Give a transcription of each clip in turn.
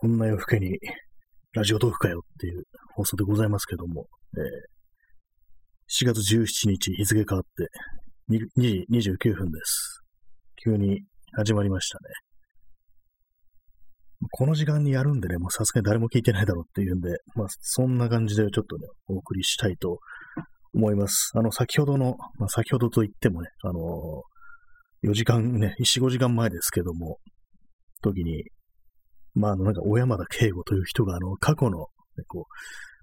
こんな夜更けにラジオトークかよっていう放送でございますけども、えー、4月17日日付変わって2時29分です。急に始まりましたね。この時間にやるんでね、もうさすがに誰も聞いてないだろうっていうんで、まあそんな感じでちょっとね、お送りしたいと思います。あの、先ほどの、まあ先ほどと言ってもね、あのー、4時間ね、4、5時間前ですけども、時に、まあ、あの、なんか、小山田圭吾という人が、あの、過去の、ね、こう、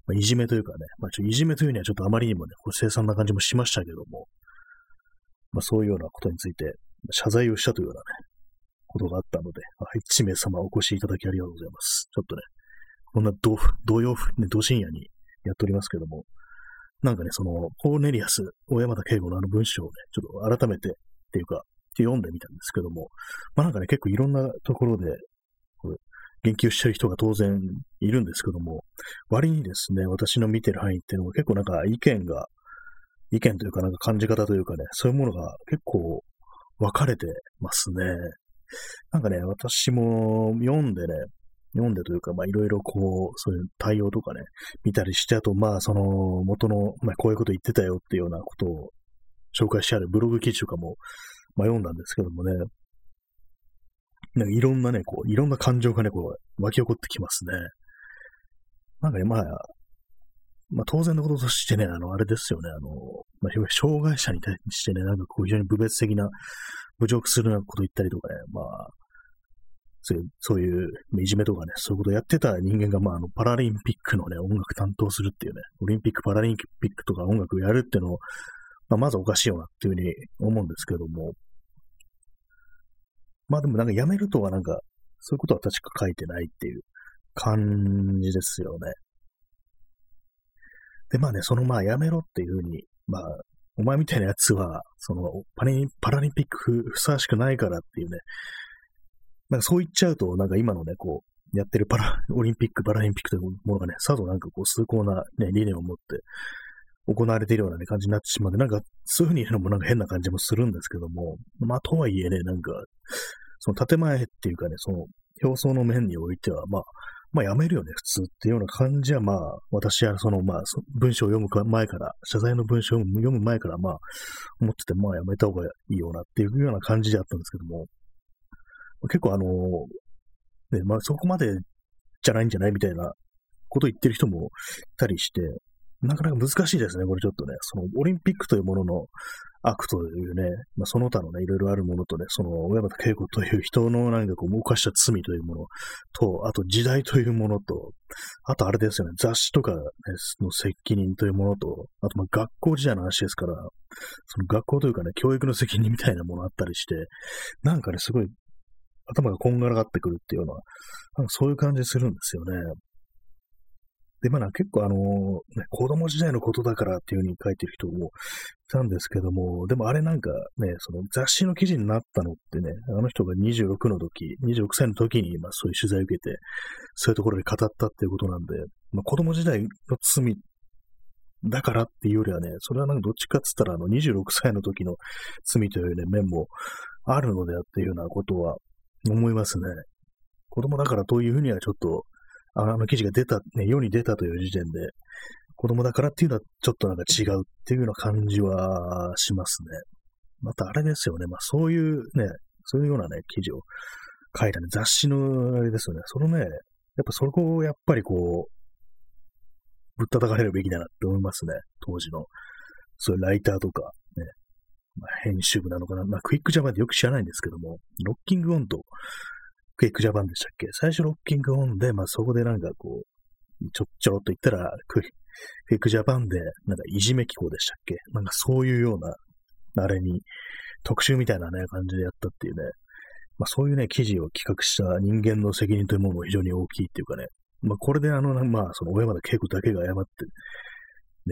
まあ、いじめというかね、まあ、ちょいじめというにはちょっとあまりにもね、こう凄惨な感じもしましたけども、まあ、そういうようなことについて、謝罪をしたというようなね、ことがあったので、はい、1名様お越しいただきありがとうございます。ちょっとね、こんな同同様、ね、同深夜にやっておりますけども、なんかね、その、コーネリアス、小山田圭吾のあの文章をね、ちょっと改めて、っていうか、読んでみたんですけども、まあなんかね、結構いろんなところで、言及してる人が当然いるんですけども、割にですね、私の見てる範囲っていうのは結構なんか意見が、意見というかなんか感じ方というかね、そういうものが結構分かれてますね。なんかね、私も読んでね、読んでというか、まあいろいろこう、そういう対応とかね、見たりして、あとまあその元の、まあこういうこと言ってたよっていうようなことを紹介してあるブログ記事とかも、まあ読んだんですけどもね、なんかいろんなね、こう、いろんな感情がね、こう、湧き起こってきますね。なんかね、まあ、まあ当然のこととしてね、あの、あれですよね、あの、まあ、障害者に対してね、なんかこう、非常に部別的な、侮辱するようなこと言ったりとかね、まあ、そういう、そういう、いじめとかね、そういうことをやってた人間が、まあ、あの、パラリンピックのね、音楽担当するっていうね、オリンピック、パラリンピックとか音楽をやるっていうのを、まあ、まずおかしいよなっていうふうに思うんですけども、まあでもなんか辞めるとはなんか、そういうことは確か書いてないっていう感じですよね。で、まあね、そのまあ辞めろっていうふうに、まあ、お前みたいなやつは、そのパラパラリンピックふさわしくないからっていうね、なんかそう言っちゃうと、なんか今のね、こう、やってるパラ、オリンピック、パラリンピックというものがね、さぞなんかこう、崇高なね、理念を持って行われているような、ね、感じになってしまうんで、なんか、そういうふうに言うのもなんか変な感じもするんですけども、まあ、とはいえね、なんか、その建前っていうかね、その表層の面においては、まあ、まあやめるよね、普通っていうような感じは、まあ、私はその、まあ、文章を読む前から、謝罪の文章を読む前から、まあ、思ってて、まあやめた方がいいよなっていうような感じであったんですけども、結構あの、ね、まあそこまでじゃないんじゃないみたいなことを言ってる人もいたりして、なかなか難しいですね、これちょっとね。そのオリンピックというものの悪というね、まあ、その他のね、いろいろあるものとね、その、小山田恵子という人のなんかこう、動かした罪というものと、あと時代というものと、あとあれですよね、雑誌とか、ね、の責任というものと、あとまあ学校時代の話ですから、その学校というかね、教育の責任みたいなものあったりして、なんかね、すごい頭がこんがらがってくるっていうような、なんかそういう感じするんですよね。で、まあ結構あの、ね、子供時代のことだからっていう風に書いてる人もいたんですけども、でもあれなんかね、その雑誌の記事になったのってね、あの人が26の時、26歳の時に、まあそういう取材を受けて、そういうところで語ったっていうことなんで、まあ子供時代の罪だからっていうよりはね、それはなんかどっちかっつったらあの26歳の時の罪というね、面もあるのであっていうようなことは思いますね。子供だからというふうにはちょっとあの記事が出た、ね、世に出たという時点で、子供だからっていうのはちょっとなんか違うっていうような感じはしますね。またあれですよね。まあそういうね、そういうようなね、記事を書いたね、雑誌のあれですよね。そのね、やっぱそこをやっぱりこう、ぶったたかれるべきだなって思いますね。当時の。そういうライターとか、ね、まあ、編集部なのかな。まあ、クイックジャパンってよく知らないんですけども、ロッキングオンとクイックジャパンでしたっけ？最初ロッキングオンで、まあそこでなんかこう、ちょっ、ちょろっと言ったら、クイックジャパンで、なんかいじめ紀行でしたっけ？なんかそういうような、あれに、特集みたいなね、感じでやったっていうね、まあそういうね、記事を企画した人間の責任というものも非常に大きいっていうかね、まあこれであの、まあその小山田恵子だけが謝って、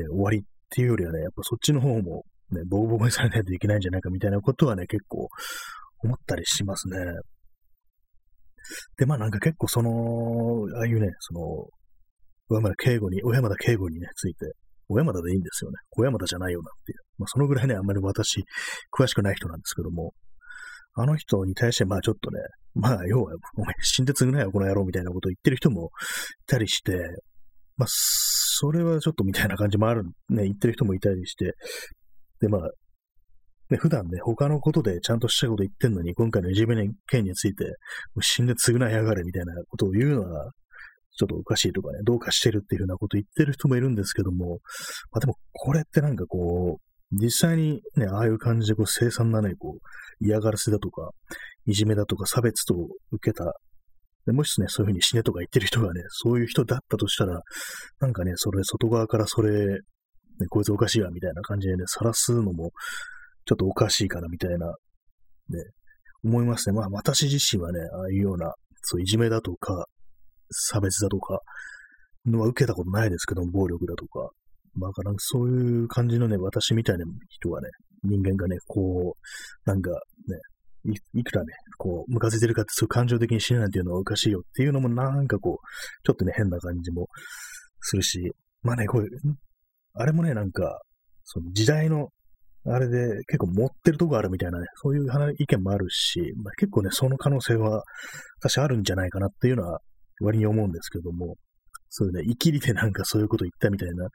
ね、終わりっていうよりはね、やっぱそっちの方もね、ボコボコにされないといけないんじゃないかみたいなことはね、結構思ったりしますね。で、まあなんか結構その、ああいうね、その、小山田敬吾に、小山田敬吾にね、ついて、小山田でいいんですよね。小山田じゃないよなっていう。まあそのぐらいね、あんまり私、詳しくない人なんですけども、あの人に対して、まあちょっとね、まあ要は、お前死んで償えよ、この野郎みたいなことを言ってる人もいたりして、まあ、それはちょっとみたいな感じもある、ね、言ってる人もいたりして、で、まあ、ね、普段ね、他のことでちゃんとしたこと言ってんのに、今回のいじめの件について、もう死んで償いやがれみたいなことを言うのは、ちょっとおかしいとかね、どうかしてるっていうふうなこと言ってる人もいるんですけども、まあでも、これってなんかこう、実際にね、ああいう感じでこう、凄惨なね、こう、嫌がらせだとか、いじめだとか差別と受けたでもしね、そういうふうに死ねとか言ってる人がね、そういう人だったとしたら、なんかね、それ、外側からそれ、ね、こいつおかしいわ、みたいな感じでね、晒すのも、ちょっとおかしいかな、みたいな、ね、思いますね。まあ、私自身はね、ああいうような、そう、いじめだとか、差別だとか、のは受けたことないですけども、暴力だとか。まあ、なんかそういう感じのね、私みたいな人がね、人間がね、こう、なんかね、いくらね、こう、ムカついてるかってそういう感情的に死ねないっていうのはおかしいよっていうのもなんかこう、ちょっとね、変な感じもするし、まあね、これ、あれもね、なんか、その時代の、あれで結構持ってるとこあるみたいなね、そういう意見もあるし、まあ、結構ね、その可能性は、私あるんじゃないかなっていうのは、割に思うんですけども、そういうね、生きりでなんかそういうこと言ったみたいな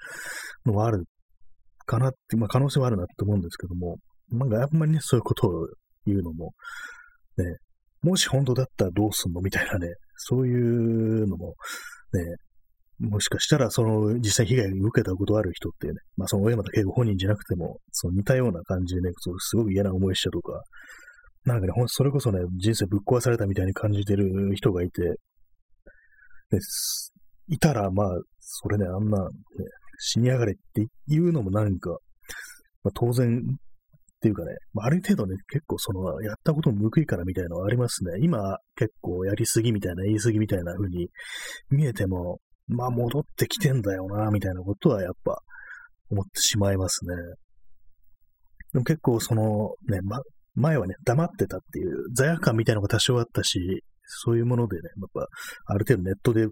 のはあるかなって、まあ可能性はあるなって思うんですけども、なんかあんまりね、そういうことをいうのも、ね、もし本当だったらどうすんのみたいなね、そういうのも、ね、もしかしたら、その、実際被害を受けたことある人ってね、まあ、その小山田圭吾本人じゃなくても、その似たような感じでね、そうすごく嫌な思いしたとか、なんかね、ほんそれこそね、人生ぶっ壊されたみたいに感じてる人がいて、ですいたら、まあ、それね、あんな、ね、死にやがれっていうのもなんか、まあ、当然っていうかね、まあ、ある程度ね、結構その、やったことも報いからみたいなのはありますね。今、結構やりすぎみたいな、言いすぎみたいな風に見えても、まあ戻ってきてんだよな、みたいなことはやっぱ思ってしまいますね。でも結構その、ね、ま、前はね、黙ってたっていう罪悪感みたいなのが多少あったし、そういうものでね、やっぱ、ある程度ネットで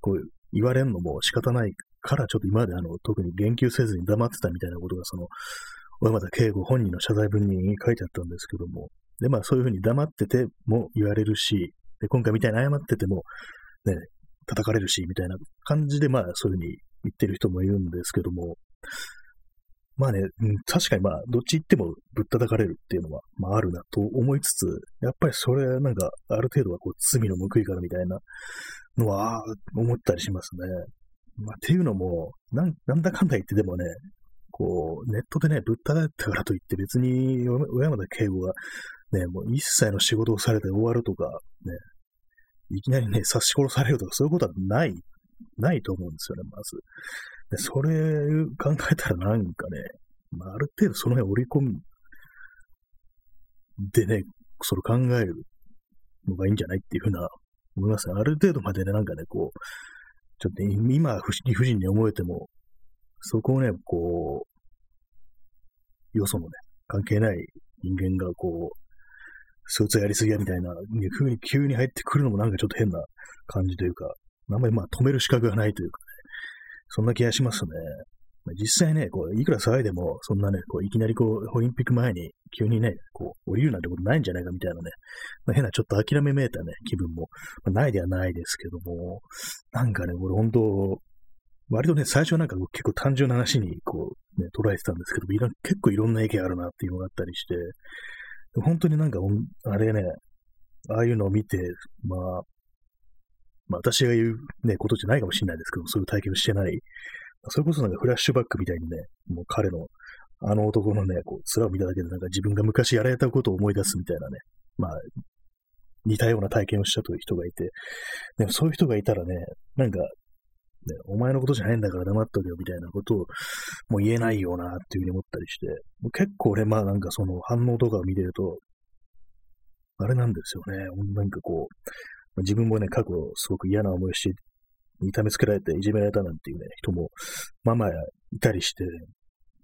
こう言われるのも仕方ないから、ちょっと今まであの、特に言及せずに黙ってたみたいなことが、その、小山田圭吾本人の謝罪文に書いてあったんですけども、で、まあそういうふうに黙ってても言われるし、で、今回みたいに謝ってても、ね、叩かれるし、みたいな感じで、まあそういうふうに言ってる人もいるんですけども、まあね、確かにまあ、どっち行ってもぶったたかれるっていうのは、まああるなと思いつつ、やっぱりそれなんか、ある程度はこう、罪の報いからみたいなのは、思ったりしますね。まあ、っていうのも、なんなんだかんだ言ってでもね、こう、ネットでね、ぶったたいたからといって別に、小山田圭吾がね、もう一切の仕事をされて終わるとか、ね、いきなりね、刺し殺されるとか、そういうことはない、ないと思うんですよね、まず。で、それ考えたらなんかね、まあ、ある程度その辺織り込んでね、それ考えるのがいいんじゃないっていうふうな思いますね。ある程度までね、なんかね、こう、ちょっと今、理不尽に思えても、そこをね、こう、よそのね、関係ない人間がこう、そいつやりすぎやみたいな、風に急に入ってくるのもなんかちょっと変な感じというか、あんまりまあ止める資格がないというかね、そんな気がしますね。実際ね、こう、いくら騒いでも、そんなね、こう、いきなりこう、オリンピック前に急にね、こう、降りるなんてことないんじゃないかみたいなね、まあ、変なちょっと諦めめいたね、気分も、まあ、ないではないですけども、なんかね、俺本当、割とね、最初はなんか結構単純な話にこう、ね、捉えてたんですけど、結構いろんな意見あるなっていうのがあったりして、本当になんか、あれね、ああいうのを見て、まあ、まあ私が言うね、ことじゃないかもしれないですけど、そういう体験をしてない。それこそなんかフラッシュバックみたいにね、もう彼の、あの男のね、こう、面を見ただけでなんか自分が昔やられたことを思い出すみたいなね、まあ、似たような体験をしたという人がいて、でもそういう人がいたらね、なんかね、お前のことじゃないんだから黙っとけよみたいなことをもう言えないよなっていうふうに思ったりして、結構俺まあなんかその反応とかを見てると、あれなんですよね。なんかこう、自分もね、過去すごく嫌な思いして、痛めつけられていじめられたなんていうね、人も、まあまあいたりして、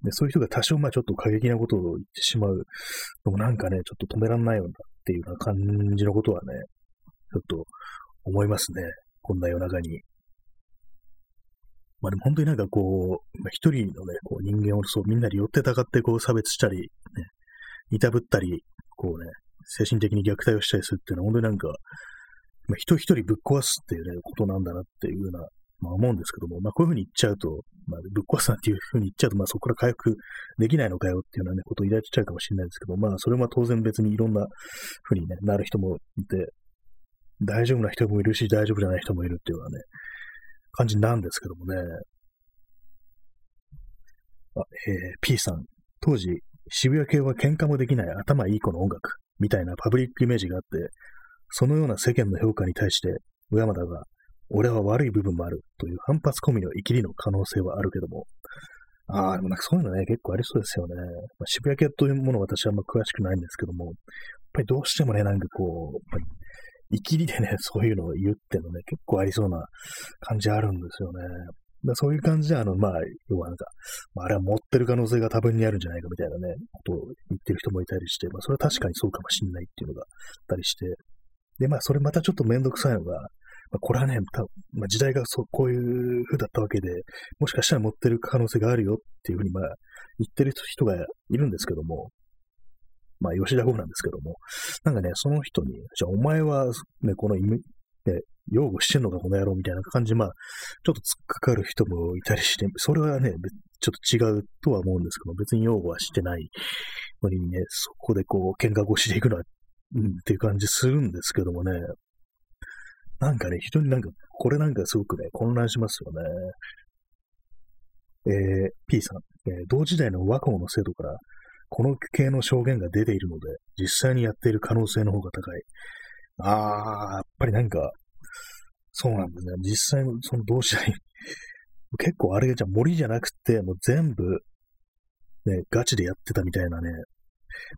でそういう人が多少まあちょっと過激なことを言ってしまうのもなんかね、ちょっと止めらんないようなっていうような感じのことはね、ちょっと思いますね。こんな夜中に。まあでも本当になんかこう、まあ、一人のね、こう人間をそうみんなで寄ってたかってこう差別したり、ね、いたぶったり、こうね、精神的に虐待をしたりするっていうのは、本当になんか、まあ、人一人ぶっ壊すっていうね、ことなんだなっていうような、まあ思うんですけども、まあこういうふうに言っちゃうと、まあぶっ壊すなんていうふうに言っちゃうと、まあそこから回復できないのかよっていうようなね、ことを抱いちゃうかもしれないですけど、まあそれは当然別にいろんなふうに、ね、なる人もいて、大丈夫な人もいるし、大丈夫じゃない人もいるっていうようなね、感じなんですけどもね。あ、えー、P さん。当時、渋谷系は喧嘩もできない頭いい子の音楽みたいなパブリックイメージがあって、そのような世間の評価に対して、小山田が、俺は悪い部分もあるという反発込みの生きりの可能性はあるけども、ああ、でもなんかそういうのね、結構ありそうですよね。まあ、渋谷系というものは私はあんま詳しくないんですけども、やっぱりどうしてもね、なんかこう、生きりでね、そういうのを言ってのね、結構ありそうな感じあるんですよね。だそういう感じで、あの、まあ、要はなんか、まあ、あれは持ってる可能性が多分にあるんじゃないかみたいなね、ことを言ってる人もいたりして、まあ、それは確かにそうかもしんないっていうのがあったりして、で、まあ、それまたちょっとめんどくさいのが、まあ、これはね、たまあ、時代がそう、こういう風だったわけで、もしかしたら持ってる可能性があるよっていうふうに、まあ、言ってる人がいるんですけども、まあ、吉田剛なんですけども、なんかね、その人に、じゃあお前は、ね、この、ね、擁護してんのか、この野郎みたいな感じまあ、ちょっと突っかかる人もいたりして、それはね、ちょっと違うとは思うんですけど、別に擁護はしてない。のにね、そこでこう、喧嘩越しでいくのは、うん、っていう感じするんですけどもね、なんかね、人になんか、これなんかすごくね、混乱しますよね。えー、P さん、えー、同時代の和光の制度から、この系の証言が出ているので、実際にやっている可能性の方が高い。あー、やっぱりなんか、そうなんですね。実際のその同志代、結構あれじゃ森じゃなくて、もう全部、ね、ガチでやってたみたいなね。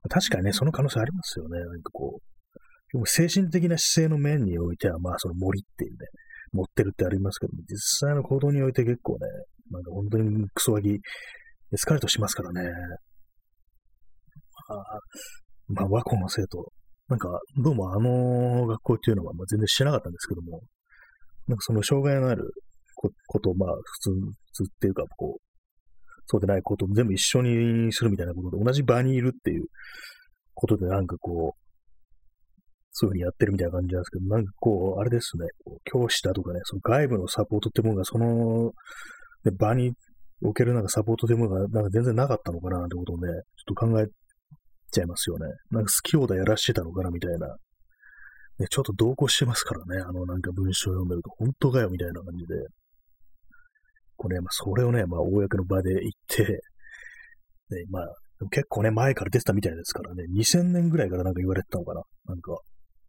確かにね、その可能性ありますよね。なんかこう、でも精神的な姿勢の面においては、まあその森っていうね、持ってるってありますけども、実際の行動において結構ね、なんか本当にクソワギ、エスカレートしますからね。まあ、和光の生徒、なんか、どうもあの学校っていうのは、まあ、全然知らなかったんですけども、なんかその障害のあることを、まあ、普通、普通っていうか、こう、そうでないことを全部一緒にするみたいなことで、同じ場にいるっていうことで、なんかこう、そういうふうにやってるみたいな感じなんですけど、なんかこう、あれですね、教師だとかね、その外部のサポートってものが、その、ね、場におけるなんかサポートというものが、なんか全然なかったのかな、なんてことをね、ちょっと考えちゃいますよね。なんか好き放題やらしてたのかなみたいな。ね、ちょっと同行してますからね。あのなんか文章を読んでると、本当かよみたいな感じで。これ、まあ、それをね、まあ、公の場で言って、ね、まあ、結構ね、前から出てたみたいですからね、2000年ぐらいからなんか言われてたのかな。なんか、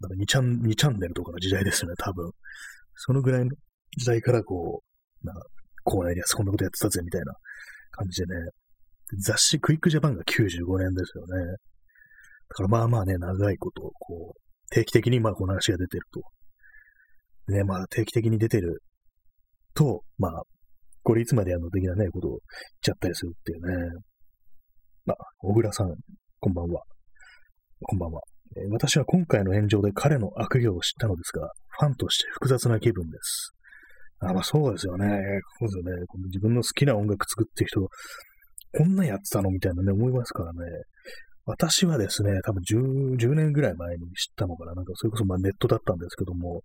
なんか2チャン、2チャンネルとかの時代ですよね、多分。そのぐらいの時代からこう、なんか、校内ではそんなことやってたぜ、みたいな感じでね。雑誌クイックジャパンが95年ですよね。だからまあまあね、長いこと、こう、定期的にまあこの話が出てると。ね、まあ定期的に出てると、まあ、これいつまでやるの的なね、ことを言っちゃったりするっていうね。まあ、小倉さん、こんばんは。こんばんは。えー、私は今回の炎上で彼の悪行を知ったのですが、ファンとして複雑な気分です。あ、まあそうですよね。そうですよね。自分の好きな音楽作ってる人、こんなやってたの？みたいなね、思いますからね。私はですね、多分 10, 10年ぐらい前に知ったのかな。なんかそれこそまあネットだったんですけども、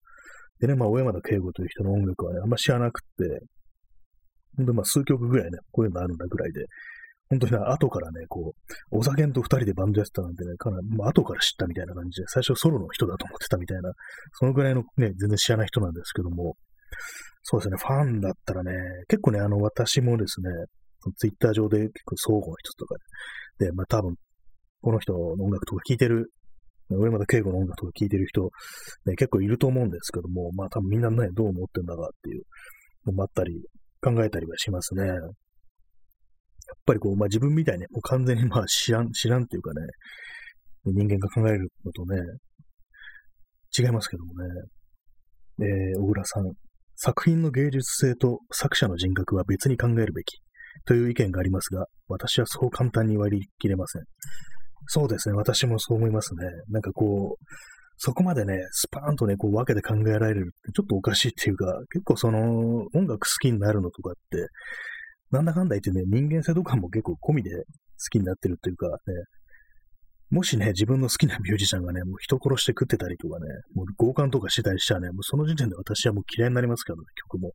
でね、まあ、小山田圭吾という人の音楽はね、あんま知らなくて、ほんとまあ数曲ぐらいね、こういうのあるんだぐらいで、本当に後からね、こう、お酒と二人でバンドやってたなんてね、かなり、まあ、後から知ったみたいな感じで、最初ソロの人だと思ってたみたいな、そのぐらいのね、全然知らない人なんですけども、そうですね、ファンだったらね、結構ね、あの、私もですね、ツイッター上で結構相互の人とかで、で、まあ多分、この人の音楽とか聴いてる、上山田圭吾の音楽とか聴いてる人、ね、結構いると思うんですけども、まあ多分みんなね、どう思ってんだかっていうのもあったり、考えたりはしますね。やっぱりこう、まあ自分みたいにもう完全にまあ知らん、知らんっていうかね、人間が考えるのとね、違いますけどもね。えー、小倉さん。作品の芸術性と作者の人格は別に考えるべき。という意見がありますが、私はそう簡単に割り切れません。そうですね、私もそう思いますね。なんかこう、そこまでね、スパーンとね、こう分けて考えられるってちょっとおかしいっていうか、結構その音楽好きになるのとかって、なんだかんだ言ってね、人間性とかも結構込みで好きになってるっていうかね、もしね、自分の好きなミュージシャンがね、もう人殺して食ってたりとかね、もう強姦とかしてたりしたらね、もうその時点で私はもう嫌いになりますからね、曲も。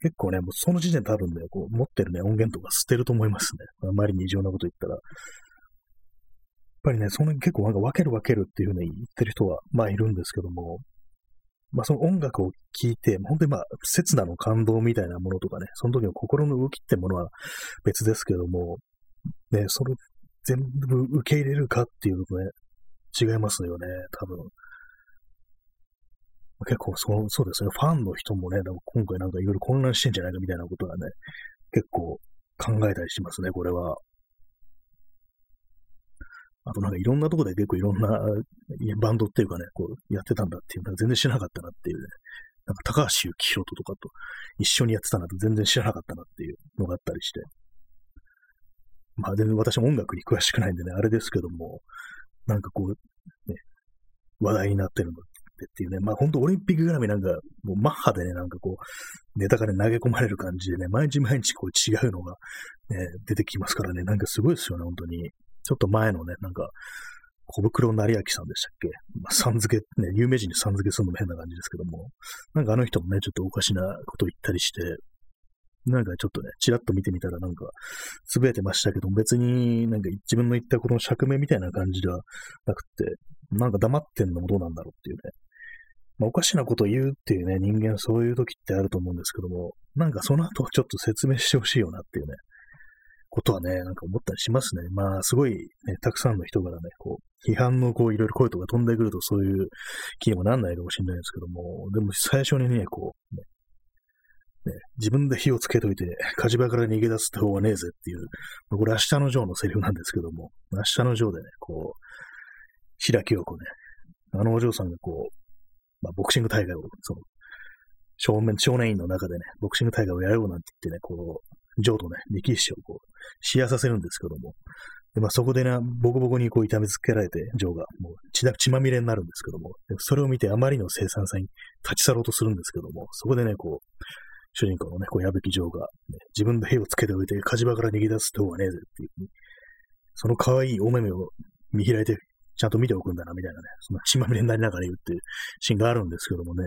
結構ね、もうその時点多分ね、こう持ってるね、音源とか捨てると思いますね。あまりに異常なこと言ったら。やっぱりね、その結構なんか分ける分けるっていう風に言ってる人は、まあいるんですけども、まあその音楽を聴いて、本当にまあ、刹那の感動みたいなものとかね、その時の心の動きってものは別ですけども、ね、それ全部受け入れるかっていうとね、違いますよね、多分。結構そう、そうですね、ファンの人もね、今回なんかいろいろ混乱してんじゃないかみたいなことはね、結構考えたりしますね、これは。あとなんかいろんなとこで結構いろんなバンドっていうかね、こうやってたんだっていう、の全然知らなかったなっていうね。なんか高橋幸宏とかと一緒にやってたなんて全然知らなかったなっていうのがあったりして。まあ全然私も音楽に詳しくないんでね、あれですけども、なんかこう、ね、話題になってるのっていうね、まあ本当オリンピック絡みなんか、もうマッハでね、なんかこう、ネタがね、投げ込まれる感じでね、毎日毎日こう違うのが、ね、出てきますからね、なんかすごいですよね、本当に。ちょっと前のね、なんか、小袋成明さんでしたっけ、まあ、さん付け、ね、有名人にさん付けするのも変な感じですけども、なんかあの人もね、ちょっとおかしなこと言ったりして、なんかちょっとね、ちらっと見てみたらなんか、つぶやいてましたけど、別になんか自分の言ったこの釈明みたいな感じではなくて、なんか黙ってんのもどうなんだろうっていうね。まあ、おかしなこと言うっていうね、人間そういう時ってあると思うんですけども、なんかその後ちょっと説明してほしいよなっていうね、ことはね、なんか思ったりしますね。まあ、すごい、ね、たくさんの人からね、こう、批判のこう、いろいろ声とか飛んでくるとそういう気にもなんないかもしれないですけども、でも最初にね、こう、ね、ね、自分で火をつけといて、火事場から逃げ出すって方はねえぜっていう、これ明日のジョーのセリフなんですけども、明日のジョーでね、こう、白木陽子ね、あのお嬢さんがこう、まあ、ボクシング大会を、その、少年、少年院の中でね、ボクシング大会をやろうなんて言ってね、こう、ジョーとね、力士をこう、視野させるんですけども、でまあ、そこでね、ボコボコにこう痛めつけられて、ジョーがもう血血まみれになるんですけども、それを見てあまりの生産性に立ち去ろうとするんですけども、そこでね、こう、主人公のね、こう、矢吹ジョーが、ね、自分で火をつけておいて火事場から逃げ出すって方がねえぜっていうに、その可愛いお目目を見開いて、ちゃんと見ておくんだな、みたいなね、その血まみれになりながら言うっていうシーンがあるんですけどもね、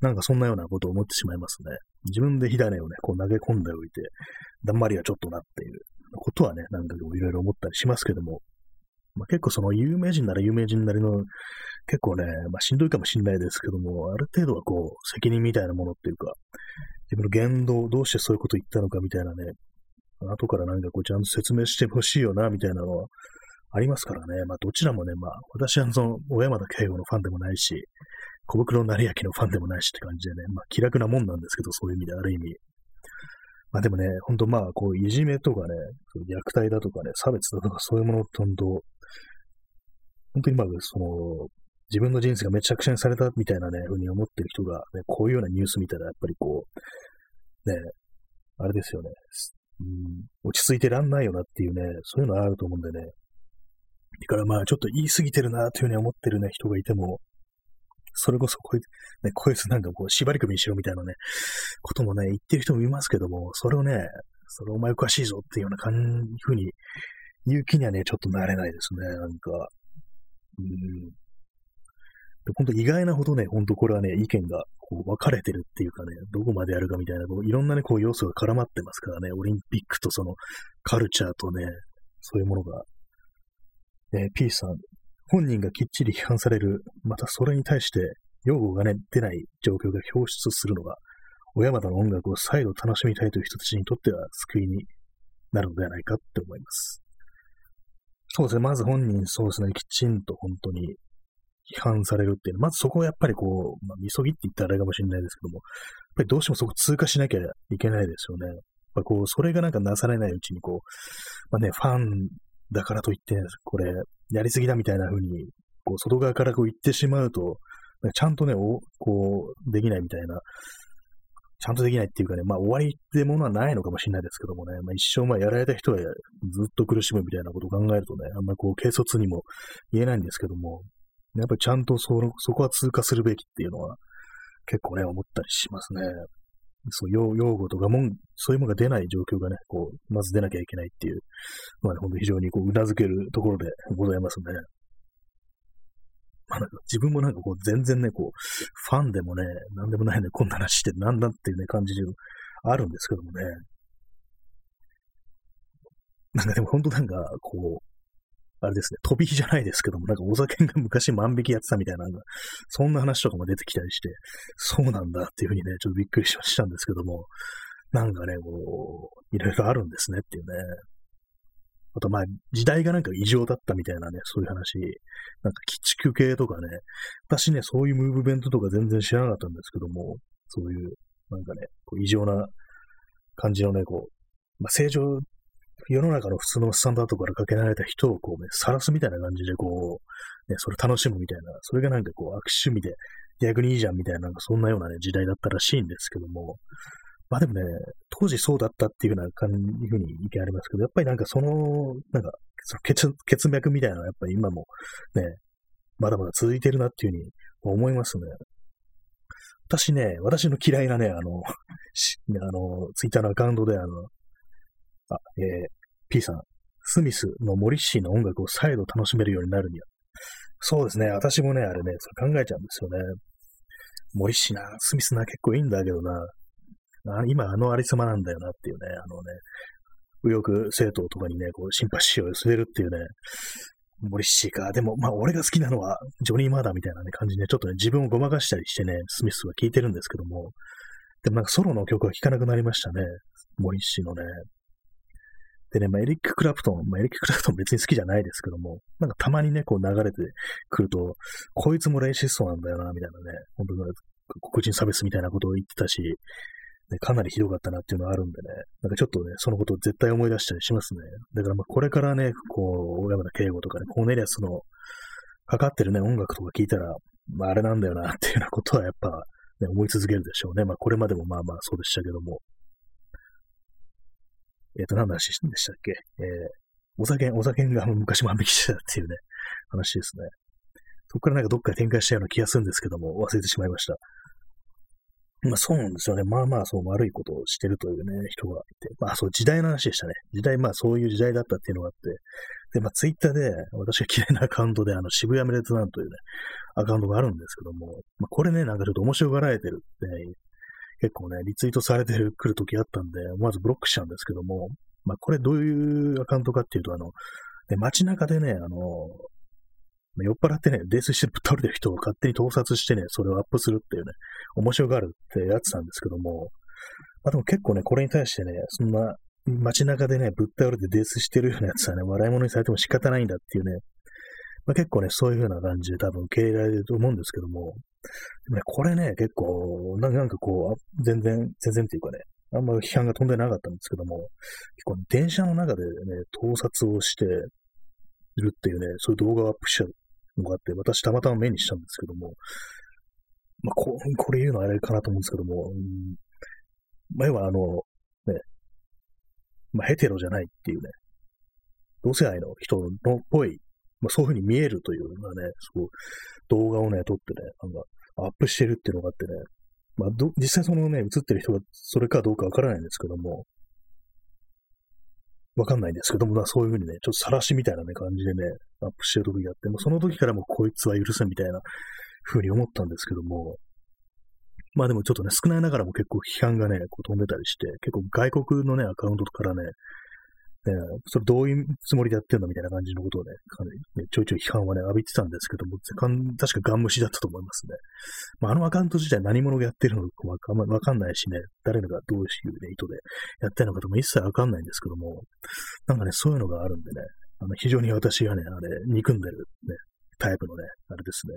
なんかそんなようなことを思ってしまいますね。自分で火種をね、こう投げ込んでおいて、だんまりはちょっとなっていうことはね、なんかいろいろ思ったりしますけども、まあ、結構その有名人なら有名人なりの、結構ね、まあしんどいかもしんないですけども、ある程度はこう、責任みたいなものっていうか、自分の言動、どうしてそういうこと言ったのかみたいなね、後からなんかこうちゃんと説明してほしいよな、みたいなのはありますからね。まあどちらもね、まあ私はその、小山田圭吾のファンでもないし、小袋成明のファンでもないしって感じでね、まあ気楽なもんなんですけど、そういう意味である意味。まあでもね、ほんとまあ、こう、いじめとかね、虐待だとかね、差別だとかそういうものと、本当本当にまあ、その、自分の人生がめちゃくちゃにされたみたいなね、ふうに思ってる人が、ね、こういうようなニュース見たら、やっぱりこう、ね、あれですよね、うん、落ち着いてらんないよなっていうね、そういうのあると思うんでね。だからまあ、ちょっと言い過ぎてるなというふうに思ってるね、人がいても、それこそこいつ、ね、こいつなんかこう、縛り首にしろみたいなね、こともね、言ってる人もいますけども、それをね、それお前おかしいぞっていうような感じ、ふうに言う気にはね、ちょっとなれないですね、なんか。うん。本当意外なほどね、本当これはね、意見がこう分かれてるっていうかね、どこまでやるかみたいな、こういろんなね、こう要素が絡まってますからね、オリンピックとそのカルチャーとね、そういうものが。えー、P さん、本人がきっちり批判される、またそれに対して用語がね、出ない状況が表出するのが、小山田の音楽を再度楽しみたいという人たちにとっては救いになるのではないかって思います。そうですね、まず本人、そうですね、きちんと本当に批判されるっていうまずそこをやっぱりこう、まあ、みそぎって言ったらあれかもしれないですけども、やっぱりどうしてもそこ通過しなきゃいけないですよね。やっぱこう、それがなんかなされないうちにこう、まあね、ファンだからといって、これ、やりすぎだみたいな風に、こう、外側からこう言ってしまうと、ちゃんとね、こう、できないみたいな、ちゃんとできないっていうかね、まあ終わりってものはないのかもしれないですけどもね、まあ一生まあやられた人はずっと苦しむみたいなことを考えるとね、あんまりこう軽率にも言えないんですけども、やっぱりちゃんとそそこは通過するべきっていうのは結構ね、思ったりしますね。そう用用語とかもん、そういうものが出ない状況がね、こう、まず出なきゃいけないっていうまあね、本当非常にこう、頷けるところでございますね。まあ、なんか自分もなんかこう、全然ね、こう、ファンでもね、なんでもないね、こんな話してなんだっていうね、感じであるんですけどもね。なんかでも本当なんか、こう、あれですね、飛び火じゃないですけども、なんかお酒が昔万引きやってたみたいな、そんな話とかも出てきたりして、そうなんだっていうふうにね、ちょっとびっくりしたんですけども、なんかね、こう、いろいろあるんですねっていうね。あとまあ、時代がなんか異常だったみたいなね、そういう話。なんか、鬼畜系とかね、私ね、そういうムーブメントとか全然知らなかったんですけども、そういう、なんかね、こう異常な感じのね、こう、まあ、正常、世の中の普通のスタンダードからかけられた人をこうね、晒すみたいな感じでこう、ね、それ楽しむみたいな、それがなんかこう、悪趣味で逆にいいじゃんみたいな、なんかそんなようなね、時代だったらしいんですけども、まあでもね、当時そうだったっていうような感じ、いうふうに意見ありますけど、やっぱりなんかその、なんか、その血血脈みたいなのはやっぱり今もね、まだまだ続いてるなっていうふうに思いますね。私ね、私の嫌いなね、あの、あの、ツイッターのアカウントで、あの、あ、えー、P さん、スミスのモリッシーの音楽を再度楽しめるようになるには。そうですね、私もね、あれね、それ考えちゃうんですよね。モリッシーな、スミスな、結構いいんだけどな、あ今あのありさまなんだよなっていうね、あのね、右翼政党とかにね、こう、シンパシーを寄せるっていうね、モリッシーか。でも、まあ、俺が好きなのは、ジョニー・マーダーみたいなね、感じで、ちょっとね、自分をごまかしたりしてね、スミスは聴いてるんですけども、でもなんかソロの曲は聴かなくなりましたね。モリッシーのね。でね、まあ、エリック・クラプトン、まあ、エリック・クラプトン別に好きじゃないですけども、なんかたまにね、こう流れてくると、こいつもレイシストなんだよな、みたいなね、本当に黒人差別みたいなことを言ってたし、ね、かなりひどかったなっていうのはあるんでね、なんかちょっとね、そのことを絶対思い出したりしますね。だからまあこれからね、こう、小山田圭吾とかね、コーネリアスのかかってるね、音楽とか聞いたら、まああれなんだよなっていうようなことはやっぱ、ね、思い続けるでしょうね。まあこれまでもまあまあそうでしたけども。えっ、ー、と、何の話でしたっけ？えー、お酒、お酒が昔万引きしてたっていうね、話ですね。そこからなんかどっかで展開したような気がするんですけども、忘れてしまいました。まあそうなんですよね。まあまあそう悪いことをしてるというね、人がいて。まあそう時代の話でしたね。時代、まあそういう時代だったっていうのがあって。で、まあツイッターで私が嫌いなアカウントであの渋谷メレツナンというね、アカウントがあるんですけども、まあこれね、なんかちょっと面白がられてるって、ね、結構ね、リツイートされてる、来る時あったんで、まずブロックしちゃうんですけども、まあこれどういうアカウントかっていうと、あの、ね、街中でね、あの、酔っ払ってね、泥酔してぶっ倒れてる人を勝手に盗撮してね、それをアップするっていうね、面白がるってやつなんですけども、まあでも結構ね、これに対してね、そんな街中でね、ぶっ倒れて泥酔してるようなやつはね、笑い物にされても仕方ないんだっていうね、まあ、結構ね、そういう風な感じで多分受け入れられると思うんですけども、でもね、これね、結構、なんかこう、全然、全然っていうかね、あんま批判が飛んでなかったんですけども、結構、電車の中でね、盗撮をしているっていうね、そういう動画をアップしちゃうのがあって、私たまたま目にしたんですけども、まあ、ここれ言うのはあれかなと思うんですけども、うん、まあ、要はあの、ね、まあ、ヘテロじゃないっていうね、同性愛の人のっぽい、まあ、そういうふうに見えるというようなね、そう、動画をね、撮ってね、なんか、アップしてるっていうのがあってね、まあ、実際そのね、映ってる人がそれかどうかわからないんですけども、わかんないんですけども、まあそういうふうにね、ちょっと晒しみたいなね、感じでね、アップしてる時があって、もうその時からもこいつは許せみたいな風に思ったんですけども、まあでもちょっとね、少ないながらも結構批判がね、こう飛んでたりして、結構外国のね、アカウントからね、ね、それどういうつもりでやってんのみたいな感じのことをね、かなり、ちょいちょい批判はね、浴びてたんですけども、確かガン無視だったと思いますね。まあ、あのアカウント自体何者がやってるのかわかわかんないしね、誰のがどういう、ね、意図でやってるのかとも一切わかんないんですけども、なんかね、そういうのがあるんでね、あの非常に私がね、あれ、憎んでるね、タイプのね、あれですね。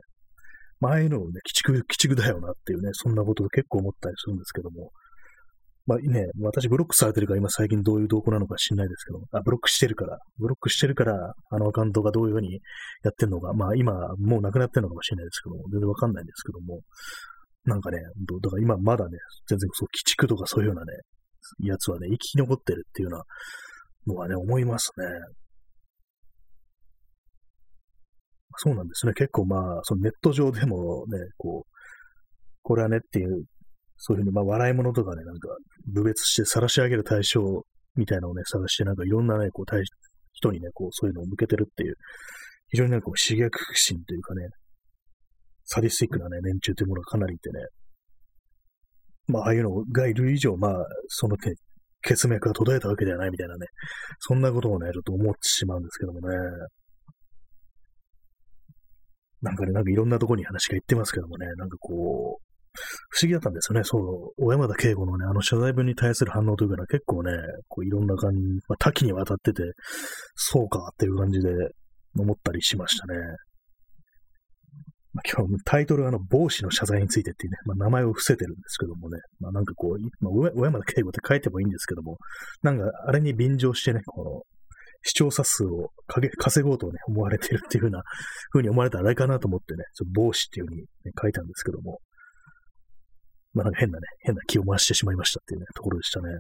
まあ、あいうのをね、鬼畜、鬼畜だよなっていうね、そんなことを結構思ったりするんですけども、まあね、私ブロックされてるから今最近どういう動向なのか知んないですけど、あ、ブロックしてるから、ブロックしてるから、あのアカウントがどういうふうにやってんのか、まあ今もうなくなってるのかもしれないですけども、全然わかんないんですけども、なんかね、だから今まだね、全然そう、鬼畜とかそういうようなね、やつはね、生き残ってるっていうようなのはね、思いますね。そうなんですね。結構まあ、そのネット上でもね、こう、これはねっていうそういうふうに、まあ、笑い物とかね、なんか、部別して晒し上げる対象みたいなのをね、探して、なんかいろんなね、こう、対人にね、こう、そういうのを向けてるっていう、非常になんかこう、刺激心というかね、サディスティックなね、連中というものがかなりいてね、まあ、ああいうのがいる以上、まあ、そのね、血脈が途絶えたわけではないみたいなね、そんなことをね、ちょっと思ってしまうんですけどもね。なんかね、なんかいろんなとこに話が行ってますけどもね、なんかこう、不思議だったんですよね。そう、小山田圭吾のね、あの謝罪文に対する反応というかね、結構ね、こういろんな感じ、まあ、多岐にわたってて、そうかっていう感じで思ったりしましたね。まあ、今日タイトルはあの、帽子の謝罪についてっていうね、まあ、名前を伏せてるんですけどもね、まあ、なんかこう、まあ、小山田圭吾って書いてもいいんですけども、なんかあれに便乗してね、この、視聴者数を稼ごうとね、思われてるっていうふうな、ふうに思われたらあれかなと思ってね、ちょっと帽子っていうふうに、ね、書いたんですけども、まあなんか変なね、変な気を回してしまいましたっていうね、ところでしたね。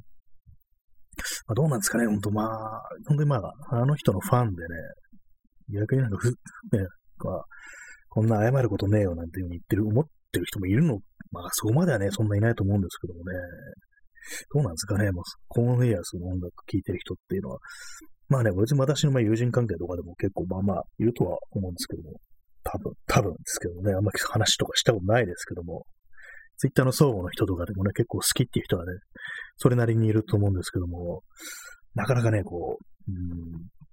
まあどうなんですかね、ほんとまあ、ほんとにまあ、あの人のファンでね、逆になんかふ、ね、こんな謝ることねえよなんていうふうに言ってる、思ってる人もいるの、まあそこまではね、そんないないと思うんですけどもね、どうなんですかね、もう、コーンエアスの音楽聴いてる人っていうのは、まあね、別に私のまあ友人関係とかでも結構まあまあいるとは思うんですけども、多分、多分ですけどね、あんまり話とかしたことないですけども、ツイッターの相互の人とかでもね、結構好きっていう人はね、それなりにいると思うんですけども、なかなかね、こう、うん、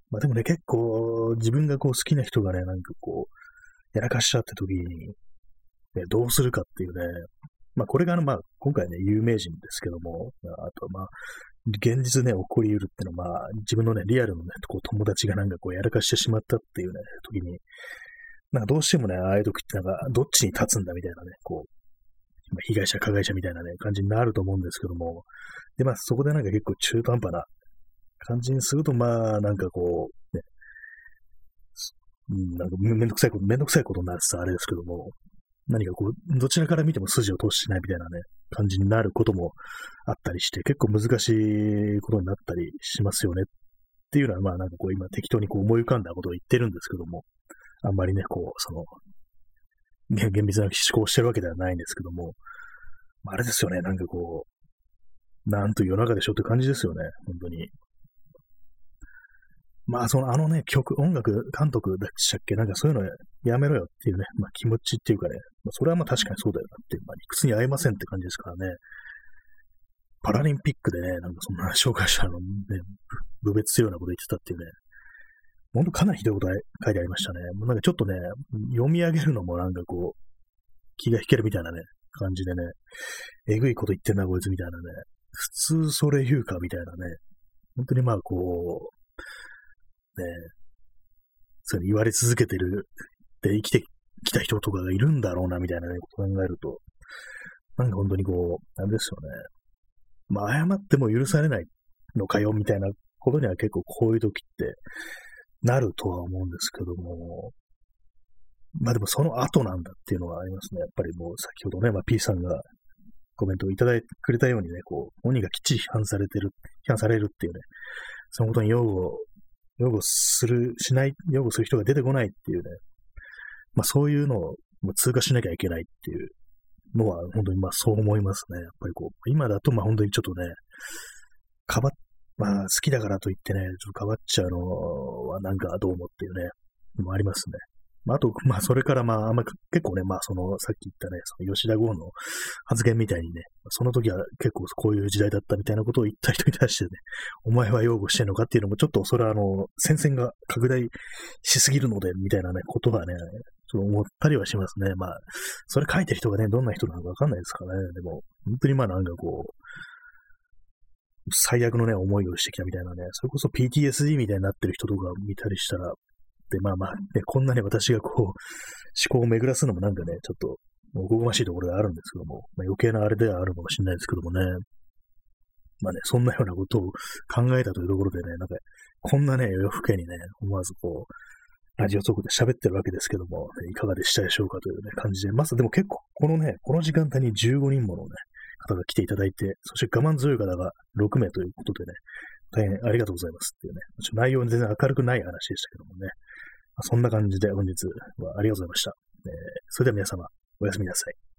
まあでもね、結構自分がこう好きな人がね、なんかこう、やらかしちゃって時に、ね、どうするかっていうね、まあこれがあの、まあ今回ね、有名人ですけども、あとまあ、現実ね、起こり得るっていうのは、まあ自分のね、リアルのね、こう友達がなんかこうやらかしてしまったっていうね、時に、なんかどうしてもね、ああいう時ってなんか、どっちに立つんだみたいなね、こう、被害者、加害者みたいなね、感じになると思うんですけども、で、まあ、そこでなんか結構中途半端な感じにすると、まあ、なんかこう、ね、なんかめんどくさいこと、めんどくさいことになるさ、あれですけども、何かこう、どちらから見ても筋を通してないみたいなね、感じになることもあったりして、結構難しいことになったりしますよねっていうのは、まあなんかこう今適当にこう思い浮かんだことを言ってるんですけども、あんまりね、こう、その、厳密な思考してるわけではないんですけども、あれですよね、なんかこう、なんと夜中でしょって感じですよね、本当に。まあ、その、あのね、曲、音楽監督でしたっけ？なんかそういうのやめろよっていうね、まあ気持ちっていうかね、まあ、それはまあ確かにそうだよなっていう、まあ理屈に合いませんって感じですからね。パラリンピックでね、なんかそんな紹介者のね、部別するようなこと言ってたっていうね、ほんとかなりひどいこと書いてありましたね。もうなんかちょっとね、読み上げるのもなんかこう、気が引けるみたいなね、感じでね、えぐいこと言ってんな、こいつみたいなね、普通それ言うかみたいなね、本当にまあこう、ね、そう言われ続けてるって生きてきた人とかがいるんだろうな、みたいなね、考えると、なんか本当にこう、あれですよね。まあ、謝っても許されないのかよ、みたいなことには結構こういう時ってなるとは思うんですけども、まあでもその後なんだっていうのはありますね。やっぱりもう先ほどね、まあ P さんがコメントをいただいてくれたようにね、こう、本人がきっちり批判されてる、批判されるっていうね、そのことに擁護、擁護する、しない、擁護する人が出てこないっていうね、まあそういうのを通過しなきゃいけないっていうのは、本当にまあそう思いますね。やっぱりこう、今だとまあ本当にちょっとね、かばっまあ、好きだからといってね、ちょっと変わっちゃうのはなんかどうもっていうね、のもありますね。まあ、あと、まあ、それからまあ、あんま結構ね、まあ、その、さっき言ったね、その吉田剛の発言みたいにね、その時は結構こういう時代だったみたいなことを言った人に対してね、お前は擁護してんのかっていうのも、ちょっとそれはあの、戦線が拡大しすぎるので、みたいなね、ことがね、ちょっと思ったりはしますね。まあ、それ書いてる人がね、どんな人なのかわかんないですからね。でも、本当にまあなんかこう、最悪のね、思いをしてきたみたいなね、それこそ PTSD みたいになってる人とか見たりしたら、で、まあまあ、ね、こんなに私がこう、思考を巡らすのもなんかね、ちょっと、おこがましいところがあるんですけども、まあ、余計なあれではあるかもしれないですけどもね、まあね、そんなようなことを考えたというところでね、なんか、こんなね、夜更けにね、思わずこう、ラジオトークで喋ってるわけですけども、いかがでしたでしょうかというね、感じで、まずでも結構、このね、この時間帯に15人ものね、方が来ていただいて、そして我慢強い方が6名ということでね、大変ありがとうございますっていうね、内容に全然明るくない話でしたけどもね、まそんな感じで本日はありがとうございました。えー、それでは皆様、おやすみなさい。